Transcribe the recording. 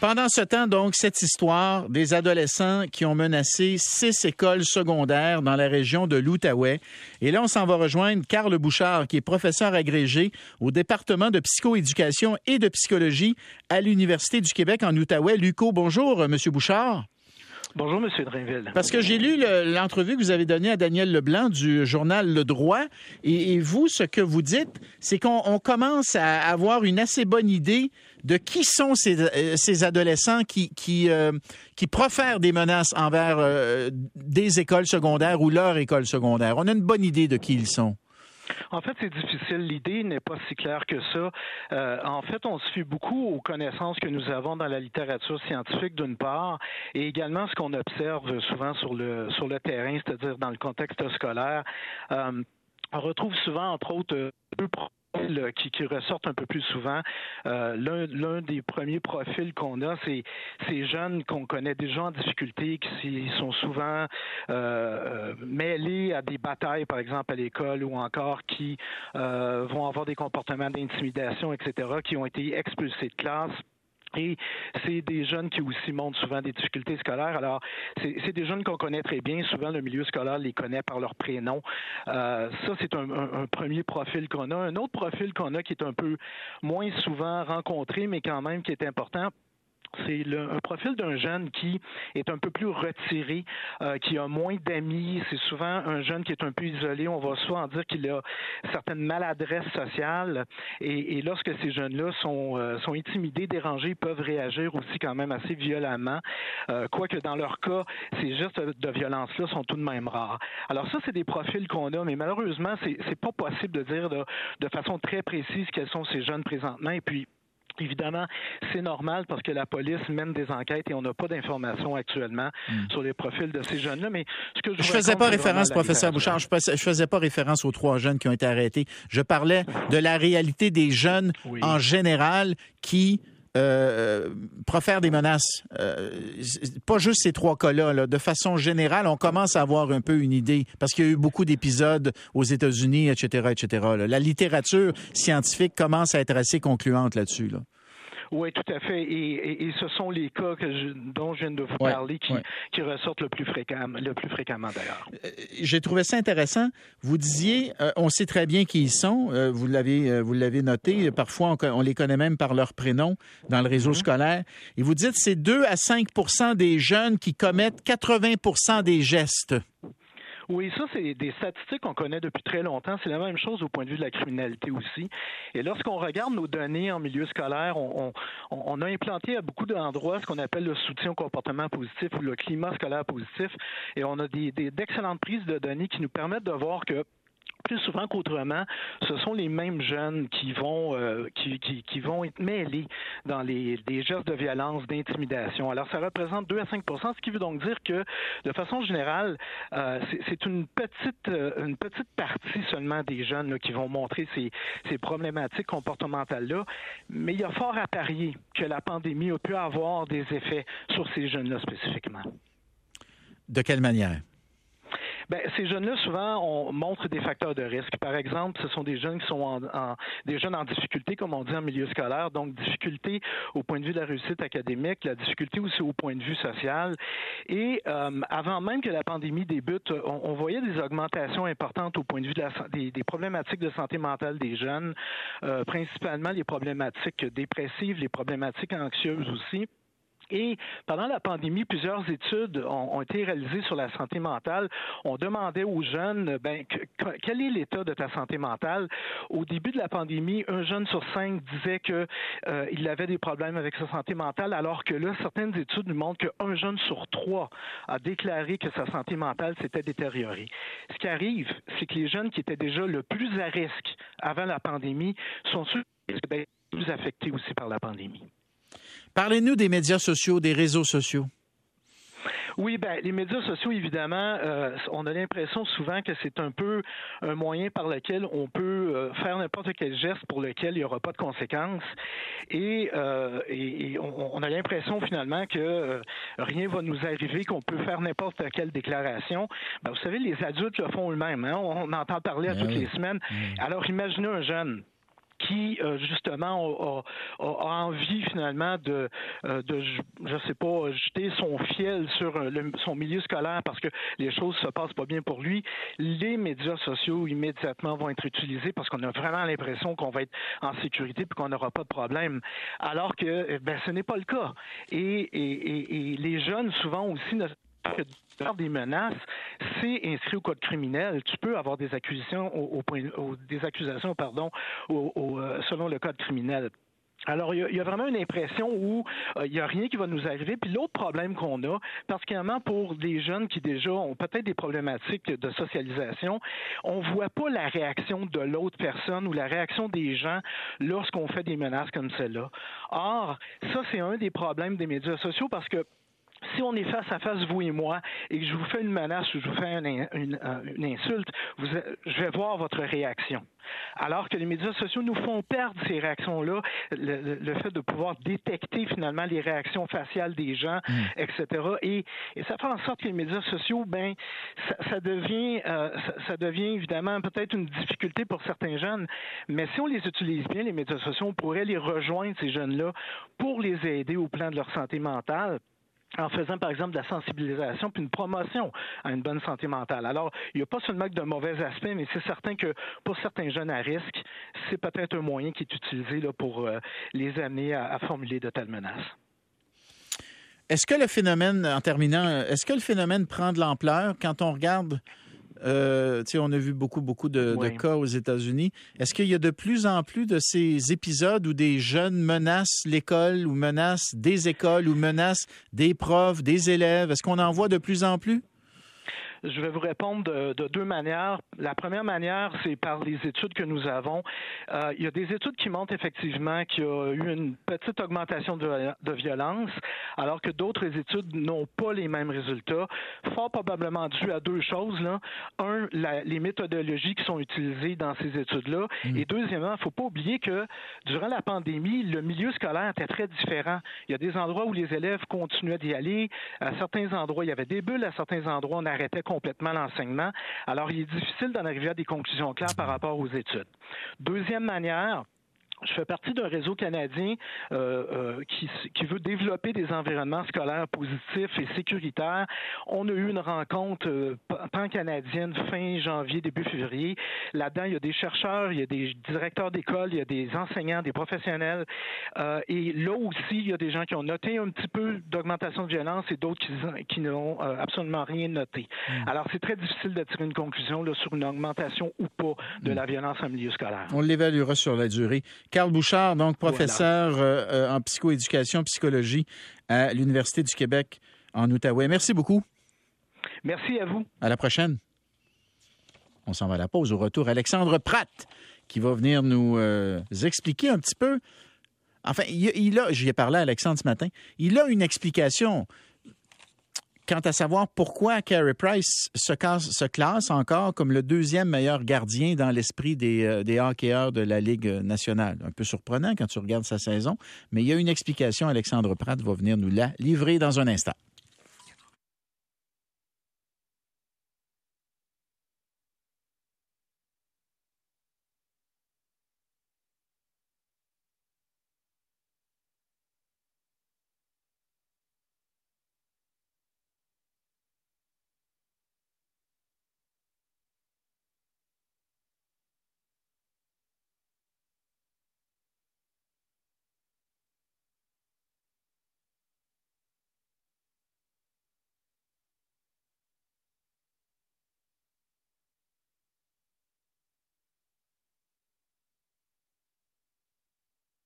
Pendant ce temps, donc, cette histoire des adolescents qui ont menacé six écoles secondaires dans la région de l'Outaouais. Et là, on s'en va rejoindre Carl Bouchard, qui est professeur agrégé au département de psychoéducation et de psychologie à l'Université du Québec en Outaouais. Luco, bonjour, Monsieur Bouchard. Bonjour, M. Drainville. Parce que j'ai lu l'entrevue que vous avez donnée à Daniel Leblanc du journal Le Droit. Et, vous, ce que vous dites, c'est qu'on commence à avoir une assez bonne idée de qui sont ces, euh, adolescents qui, qui, euh, qui profèrent des menaces envers euh, des écoles secondaires ou leur école secondaire. On a une bonne idée de qui ils sont. En fait, c'est difficile. L'idée n'est pas si claire que ça. Euh, en fait, on se fie beaucoup aux connaissances que nous avons dans la littérature scientifique, d'une part, et également ce qu'on observe souvent sur le sur le terrain, c'est-à-dire dans le contexte scolaire. Euh, on retrouve souvent, entre autres, deux qui, ressortent un peu plus souvent. Euh, L'un des premiers profils qu'on a, c'est ces jeunes qu'on connaît déjà en difficulté, qui sont souvent euh, euh, mêlés à des batailles, par exemple à l'école, ou encore qui vont avoir des comportements d'intimidation, etc., qui ont été expulsés de classe et c'est des jeunes qui aussi montrent souvent des difficultés scolaires. Alors, c'est des jeunes qu'on connaît très bien. Souvent, le milieu scolaire les connaît par leur prénom. Euh, ça, c'est un, un, premier profil qu'on a. Un autre profil qu'on a qui est un peu moins souvent rencontré, mais quand même qui est important c'est un profil d'un jeune qui est un peu plus retiré, euh, qui a moins d'amis. C'est souvent un jeune qui est un peu isolé. On va souvent dire qu'il a certaines maladresses sociales. Et, lorsque ces jeunes-là sont, euh, intimidés, dérangés, ils peuvent réagir aussi quand même assez violemment. Euh, quoique dans leur cas, ces gestes de violence-là sont tout de même rares. Alors ça, c'est des profils qu'on a, mais malheureusement, c'est, pas possible de dire de, façon très précise quels sont ces jeunes présentement. Puis, Évidemment, c'est normal parce que la police mène des enquêtes et on n'a pas d'informations actuellement hmm. sur les profils de ces jeunes-là. Mais ce que je, je faisais pas référence, professeur Bouchard, je, ne faisais pas référence aux trois jeunes qui ont été arrêtés. Je parlais de la réalité des jeunes en général qui euh, profère des menaces. Euh, pas juste ces trois cas-là. De façon générale, on commence à avoir un peu une idée parce qu'il y a eu beaucoup d'épisodes aux États-Unis, etc., etc. La littérature scientifique commence à être assez concluante là-dessus. Là. Oui, tout à fait. Et, ce sont les cas que dont je viens de vous parler qui, qui ressortent le plus, fréquemment, le plus fréquemment d'ailleurs. Euh, j'ai trouvé ça intéressant. Vous disiez, euh, on sait très bien qui ils sont. Euh, vous l'avez, vous l'avez noté. Parfois, on, les connaît même par leur prénom dans le réseau mm-hmm. scolaire. Et vous dites, c'est 2 à 5% des jeunes qui commettent 80 des gestes. Oui, ça, c'est des statistiques qu'on connaît depuis très longtemps. C'est la même chose au point de vue de la criminalité aussi. Et lorsqu'on regarde nos données en milieu scolaire, on, a implanté à beaucoup d'endroits ce qu'on appelle le soutien au comportement positif ou le climat scolaire positif. Et on a des d'excellentes prises de données qui nous permettent de voir que plus souvent qu'autrement, ce sont les mêmes jeunes qui vont euh, qui, qui, vont être mêlés dans les des gestes de violence, d'intimidation. Alors ça représente 2 à 5 ce qui veut donc dire que de façon générale, euh, c'est une petite euh, une petite partie seulement des jeunes qui vont montrer ces, ces problématiques comportementales là, mais il y a fort à parier que la pandémie a pu avoir des effets sur ces jeunes là spécifiquement. De quelle manière? Ben, ces jeunes-là, souvent, on montre des facteurs de risque. Par exemple, ce sont des jeunes qui sont en, des jeunes en difficulté, comme on dit en milieu scolaire, donc difficulté au point de vue de la réussite académique, la difficulté aussi au point de vue social. Et euh, avant même que la pandémie débute, on, voyait des augmentations importantes au point de vue de la, des, des problématiques de santé mentale des jeunes, euh, principalement les problématiques dépressives, les problématiques anxieuses aussi. Et pendant la pandémie, plusieurs études ont, été réalisées sur la santé mentale. On demandait aux jeunes, ben, quel est l'état de ta santé mentale? Au début de la pandémie, un jeune sur cinq disait qu'il euh, avait des problèmes avec sa santé mentale, alors que là, certaines études nous montrent qu'un jeune sur trois a déclaré que sa santé mentale s'était détériorée. Ce qui arrive, c'est que les jeunes qui étaient déjà le plus à risque avant la pandémie sont ceux qui sont plus affectés aussi par la pandémie. Parlez-nous des médias sociaux, des réseaux sociaux. Oui, ben les médias sociaux, évidemment, euh, on a l'impression souvent que c'est un peu un moyen par lequel on peut euh, faire n'importe quel geste pour lequel il n'y aura pas de conséquences. Et, euh, on, a l'impression finalement que rien va nous arriver, qu'on peut faire n'importe quelle déclaration. Ben, vous savez, les adultes le font eux-mêmes. Hein. On entend parler à ben toutes les semaines. Alors imaginez un jeune qui justement a, envie finalement de, de je sais pas, jeter son fiel sur son milieu scolaire parce que les choses se passent pas bien pour lui, les médias sociaux immédiatement vont être utilisés parce qu'on a vraiment l'impression qu'on va être en sécurité puis qu'on n'aura pas de problème. Alors que eh ben, ce n'est pas le cas. Et, et, et, les jeunes, souvent aussi, que faire des menaces, c'est inscrit au code criminel. Tu peux avoir des accusations des accusations, pardon, euh, selon le code criminel. Alors, il y, a, vraiment une impression où euh, il n'y a rien qui va nous arriver. Puis l'autre problème qu'on a, particulièrement pour des jeunes qui déjà ont peut-être des problématiques de socialisation, on voit pas la réaction de l'autre personne ou la réaction des gens lorsqu'on fait des menaces comme celle-là. Or, ça, c'est un des problèmes des médias sociaux parce que si on est face à face, vous et moi, et que je vous fais une menace ou je vous fais une, une, une insulte, vous, je vais voir votre réaction. Alors que les médias sociaux nous font perdre ces réactions-là, le, fait de pouvoir détecter finalement les réactions faciales des gens, mm. etc. Et, et, ça fait en sorte que les médias sociaux, ben, ça, ça devient, euh, ça, ça, devient évidemment peut-être une difficulté pour certains jeunes, mais si on les utilise bien, les médias sociaux, on pourrait les rejoindre, ces jeunes-là, pour les aider au plan de leur santé mentale en faisant par exemple de la sensibilisation puis une promotion à une bonne santé mentale. Alors, il n'y a pas seulement de mauvais aspects, mais c'est certain que pour certains jeunes à risque, c'est peut-être un moyen qui est utilisé pour euh, les amener à, à formuler de telles menaces. Est-ce que le phénomène, en terminant, est-ce que le phénomène prend de l'ampleur quand on regarde euh, on a vu beaucoup, beaucoup de, cas aux États-Unis. Est-ce qu'il y a de plus en plus de ces épisodes où des jeunes menacent l'école ou menacent des écoles ou menacent des profs, des élèves? Est-ce qu'on en voit de plus en plus? Je vais vous répondre de, deux manières. La première manière, c'est par les études que nous avons. Euh, il y a des études qui montrent effectivement qu'il y a eu une petite augmentation de, de violence, alors que d'autres études n'ont pas les mêmes résultats, fort probablement dû à deux choses. Là. Un, la, les méthodologies qui sont utilisées dans ces études-là. Mm. Et deuxièmement, il ne faut pas oublier que durant la pandémie, le milieu scolaire était très différent. Il y a des endroits où les élèves continuaient d'y aller. À certains endroits, il y avait des bulles. À certains endroits, on arrêtait complètement l'enseignement. Alors, il est difficile d'en arriver à des conclusions claires par rapport aux études. Deuxième manière, je fais partie d'un réseau canadien euh, euh, qui, qui, veut développer des environnements scolaires positifs et sécuritaires. On a eu une rencontre euh, pan-canadienne fin janvier, début février. Là-dedans, il y a des chercheurs, il y a des directeurs d'école, il y a des enseignants, des professionnels. Et là aussi, il y a des gens qui ont noté un petit peu d'augmentation de violence et d'autres qui, qui n'ont absolument rien noté. Hmm. Alors, c'est très difficile de tirer une conclusion là, sur une augmentation ou pas de hmm. la violence en milieu scolaire. On l'évaluera sur la durée. Carl Bouchard, donc professeur euh, euh, en psychoéducation, psychologie à l'Université du Québec en Outaouais. Merci beaucoup. Merci à vous. À la prochaine. On s'en va à la pause. Au retour, Alexandre Pratt qui va venir nous euh, expliquer un petit peu. Enfin, il, il a, j'y ai parlé à Alexandre ce matin, il a une explication quant à savoir pourquoi Carey Price se, classe encore comme le deuxième meilleur gardien dans l'esprit des, euh, des hockeyeurs de la Ligue nationale. Un peu surprenant quand tu regardes sa saison, mais il y a une explication. Alexandre Pratt va venir nous la livrer dans un instant.